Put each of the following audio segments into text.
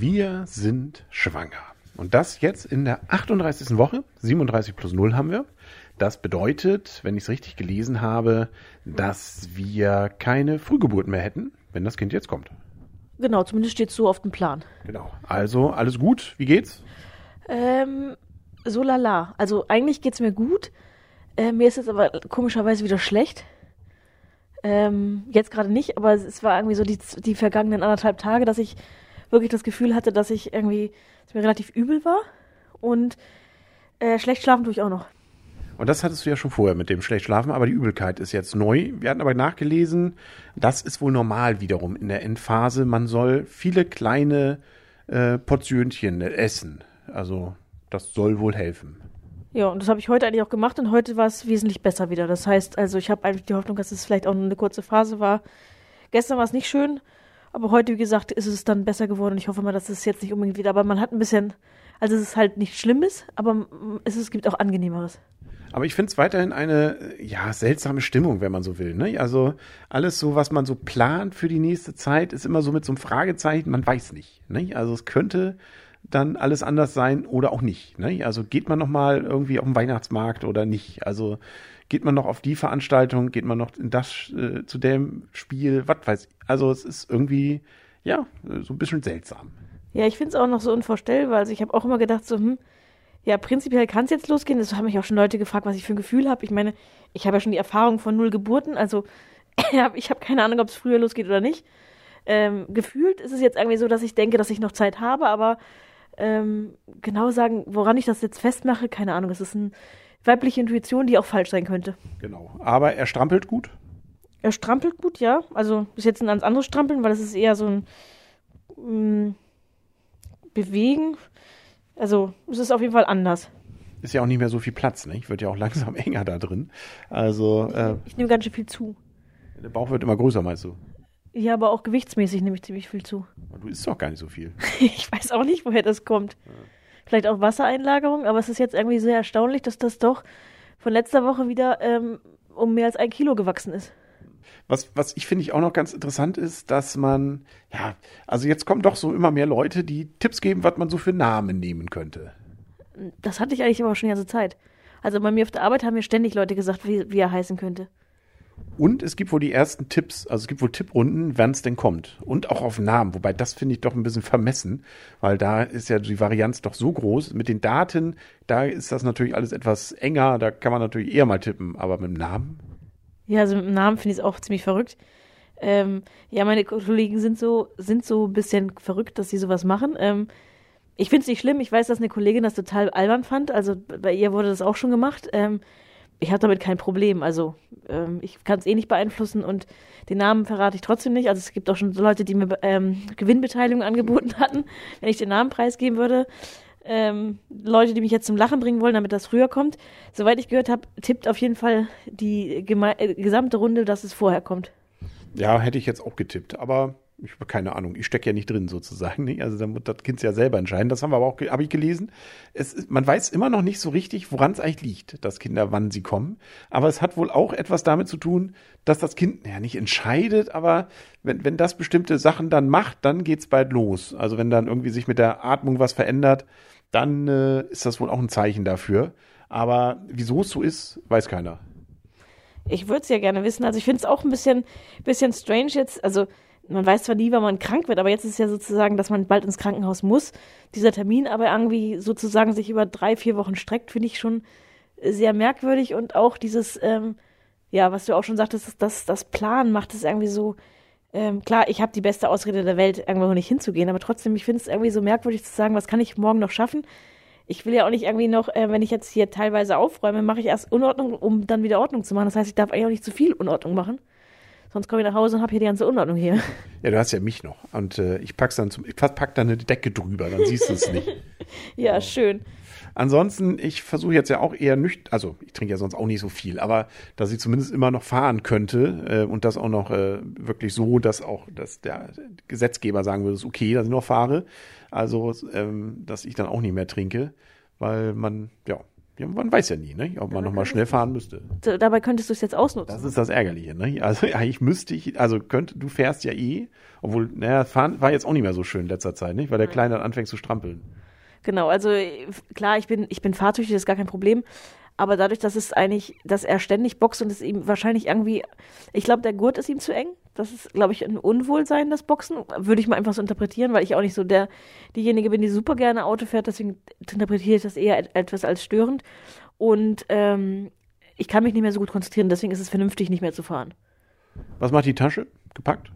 Wir sind schwanger. Und das jetzt in der 38. Woche. 37 plus 0 haben wir. Das bedeutet, wenn ich es richtig gelesen habe, dass wir keine Frühgeburt mehr hätten, wenn das Kind jetzt kommt. Genau, zumindest steht so auf dem Plan. Genau. Also, alles gut? Wie geht's? Ähm, so lala. Also eigentlich geht's mir gut. Äh, mir ist jetzt aber komischerweise wieder schlecht. Ähm, jetzt gerade nicht, aber es war irgendwie so die, die vergangenen anderthalb Tage, dass ich wirklich das Gefühl hatte, dass ich irgendwie, dass mir relativ übel war und äh, schlecht schlafen tue ich auch noch. Und das hattest du ja schon vorher mit dem schlecht schlafen, aber die Übelkeit ist jetzt neu. Wir hatten aber nachgelesen, das ist wohl normal wiederum in der Endphase. Man soll viele kleine äh, Portionchen essen. Also das soll wohl helfen. Ja, und das habe ich heute eigentlich auch gemacht und heute war es wesentlich besser wieder. Das heißt, also ich habe eigentlich die Hoffnung, dass es vielleicht auch nur eine kurze Phase war. Gestern war es nicht schön, aber heute, wie gesagt, ist es dann besser geworden ich hoffe mal, dass es jetzt nicht unbedingt wieder, aber man hat ein bisschen, also es ist halt nicht Schlimmes, aber es, gibt auch angenehmeres. Aber ich finde es weiterhin eine, ja, seltsame Stimmung, wenn man so will. Ne? Also alles so, was man so plant für die nächste Zeit, ist immer so mit so einem Fragezeichen, man weiß nicht. Ne? Also es könnte dann alles anders sein oder auch nicht. Ne? Also geht man noch mal irgendwie auf den Weihnachtsmarkt oder nicht? Also geht man noch auf die Veranstaltung, geht man noch in das äh, zu dem Spiel, was weiß ich. Also es ist irgendwie ja so ein bisschen seltsam. Ja, ich finde es auch noch so unvorstellbar. Also ich habe auch immer gedacht so, hm, ja, prinzipiell kann es jetzt losgehen. Das haben mich auch schon Leute gefragt, was ich für ein Gefühl habe. Ich meine, ich habe ja schon die Erfahrung von null Geburten, also ich habe keine Ahnung, ob es früher losgeht oder nicht. Ähm, gefühlt ist es jetzt irgendwie so, dass ich denke, dass ich noch Zeit habe, aber ähm, genau sagen, woran ich das jetzt festmache, keine Ahnung. Es ist eine weibliche Intuition, die auch falsch sein könnte. Genau. Aber er strampelt gut? Er strampelt gut, ja. Also ist jetzt ein ganz anderes Strampeln, weil es ist eher so ein ähm, Bewegen. Also es ist auf jeden Fall anders. Ist ja auch nicht mehr so viel Platz, ne? Ich wird ja auch langsam enger da drin. Also äh, ich nehme ganz schön viel zu. Der Bauch wird immer größer, meinst du? Ja, aber auch gewichtsmäßig nehme ich ziemlich viel zu. Du isst doch gar nicht so viel. ich weiß auch nicht, woher das kommt. Ja. Vielleicht auch Wassereinlagerung, aber es ist jetzt irgendwie sehr erstaunlich, dass das doch von letzter Woche wieder ähm, um mehr als ein Kilo gewachsen ist. Was, was ich finde ich auch noch ganz interessant ist, dass man, ja, also jetzt kommen doch so immer mehr Leute, die Tipps geben, was man so für Namen nehmen könnte. Das hatte ich eigentlich aber schon die ganze Zeit. Also bei mir auf der Arbeit haben mir ständig Leute gesagt, wie, wie er heißen könnte. Und es gibt wohl die ersten Tipps, also es gibt wohl Tipprunden, wann es denn kommt. Und auch auf Namen, wobei das finde ich doch ein bisschen vermessen, weil da ist ja die Varianz doch so groß. Mit den Daten, da ist das natürlich alles etwas enger, da kann man natürlich eher mal tippen, aber mit dem Namen? Ja, also mit dem Namen finde ich es auch ziemlich verrückt. Ähm, ja, meine Kollegen sind so, sind so ein bisschen verrückt, dass sie sowas machen. Ähm, ich finde es nicht schlimm. Ich weiß, dass eine Kollegin das total albern fand. Also bei ihr wurde das auch schon gemacht. Ähm, ich habe damit kein Problem. Also ähm, ich kann es eh nicht beeinflussen und den Namen verrate ich trotzdem nicht. Also es gibt auch schon Leute, die mir ähm, Gewinnbeteiligung angeboten hatten, wenn ich den Namen preisgeben würde. Ähm, Leute, die mich jetzt zum Lachen bringen wollen, damit das früher kommt. Soweit ich gehört habe, tippt auf jeden Fall die äh, gesamte Runde, dass es vorher kommt. Ja, hätte ich jetzt auch getippt, aber ich habe keine Ahnung, ich stecke ja nicht drin sozusagen. Nicht? Also dann muss das Kind ja selber entscheiden. Das haben wir aber auch, habe ich gelesen. Es, man weiß immer noch nicht so richtig, woran es eigentlich liegt, dass Kinder, wann sie kommen. Aber es hat wohl auch etwas damit zu tun, dass das Kind ja nicht entscheidet, aber wenn, wenn das bestimmte Sachen dann macht, dann geht's bald los. Also wenn dann irgendwie sich mit der Atmung was verändert, dann äh, ist das wohl auch ein Zeichen dafür. Aber wieso es so ist, weiß keiner. Ich würde es ja gerne wissen. Also ich finde es auch ein bisschen, bisschen strange jetzt. Also man weiß zwar nie, wann man krank wird, aber jetzt ist ja sozusagen, dass man bald ins Krankenhaus muss. Dieser Termin aber irgendwie sozusagen sich über drei, vier Wochen streckt, finde ich schon sehr merkwürdig und auch dieses, ähm, ja, was du auch schon sagtest, das, das Plan macht es irgendwie so, ähm, klar, ich habe die beste Ausrede der Welt, irgendwo nicht hinzugehen, aber trotzdem, ich finde es irgendwie so merkwürdig zu sagen, was kann ich morgen noch schaffen? Ich will ja auch nicht irgendwie noch, äh, wenn ich jetzt hier teilweise aufräume, mache ich erst Unordnung, um dann wieder Ordnung zu machen. Das heißt, ich darf eigentlich auch nicht zu viel Unordnung machen. Sonst komme ich nach Hause und habe hier die ganze Unordnung hier. Ja, du hast ja mich noch. Und äh, ich pack's dann zum, ich pack dann eine Decke drüber, dann siehst du es nicht. ja, schön. Ansonsten, ich versuche jetzt ja auch eher nüchtern, also ich trinke ja sonst auch nicht so viel, aber dass ich zumindest immer noch fahren könnte äh, und das auch noch äh, wirklich so, dass auch dass der Gesetzgeber sagen würde, es ist okay, dass ich noch fahre. Also, ähm, dass ich dann auch nicht mehr trinke, weil man, ja, Ja, man weiß ja nie, ne? ob man nochmal schnell fahren müsste. Dabei könntest du es jetzt ausnutzen. Das ist das Ärgerliche, ne? Also eigentlich müsste ich, also könnte, du fährst ja eh, obwohl, naja, fahren war jetzt auch nicht mehr so schön in letzter Zeit, nicht? Weil der Kleine dann anfängt zu strampeln. Genau, also äh, klar, ich bin, ich bin fahrtüchtig, das ist gar kein Problem. Aber dadurch, dass es eigentlich, dass er ständig boxt und es ihm wahrscheinlich irgendwie, ich glaube, der Gurt ist ihm zu eng. Das ist, glaube ich, ein Unwohlsein, das Boxen. Würde ich mal einfach so interpretieren, weil ich auch nicht so der, diejenige bin, die super gerne Auto fährt, deswegen interpretiere ich das eher et- etwas als störend. Und ähm, ich kann mich nicht mehr so gut konzentrieren, deswegen ist es vernünftig, nicht mehr zu fahren. Was macht die Tasche? Gepackt?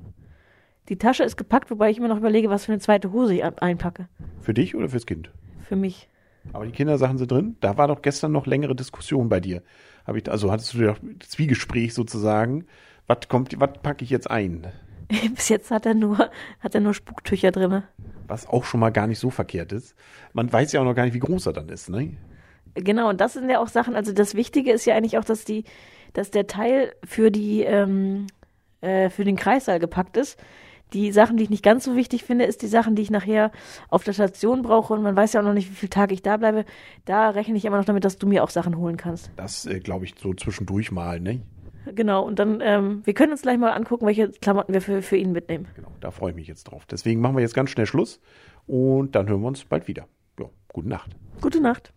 Die Tasche ist gepackt, wobei ich immer noch überlege, was für eine zweite Hose ich ein- einpacke. Für dich oder fürs Kind? Für mich. Aber die Kindersachen sind drin. Da war doch gestern noch längere Diskussion bei dir. Hab ich, also hattest du doch Zwiegespräch sozusagen. Was kommt, was packe ich jetzt ein? Bis jetzt hat er nur, hat er nur Spuktücher drinne. Was auch schon mal gar nicht so verkehrt ist. Man weiß ja auch noch gar nicht, wie groß er dann ist, ne? Genau, und das sind ja auch Sachen, also das Wichtige ist ja eigentlich auch, dass die, dass der Teil für die, ähm, äh, für den Kreissaal gepackt ist. Die Sachen, die ich nicht ganz so wichtig finde, ist die Sachen, die ich nachher auf der Station brauche und man weiß ja auch noch nicht, wie viele Tage ich da bleibe. Da rechne ich immer noch damit, dass du mir auch Sachen holen kannst. Das äh, glaube ich so zwischendurch mal, ne? Genau, und dann, ähm, wir können uns gleich mal angucken, welche Klamotten wir für, für ihn mitnehmen. Genau, da freue ich mich jetzt drauf. Deswegen machen wir jetzt ganz schnell Schluss und dann hören wir uns bald wieder. Ja, gute Nacht. Gute Nacht.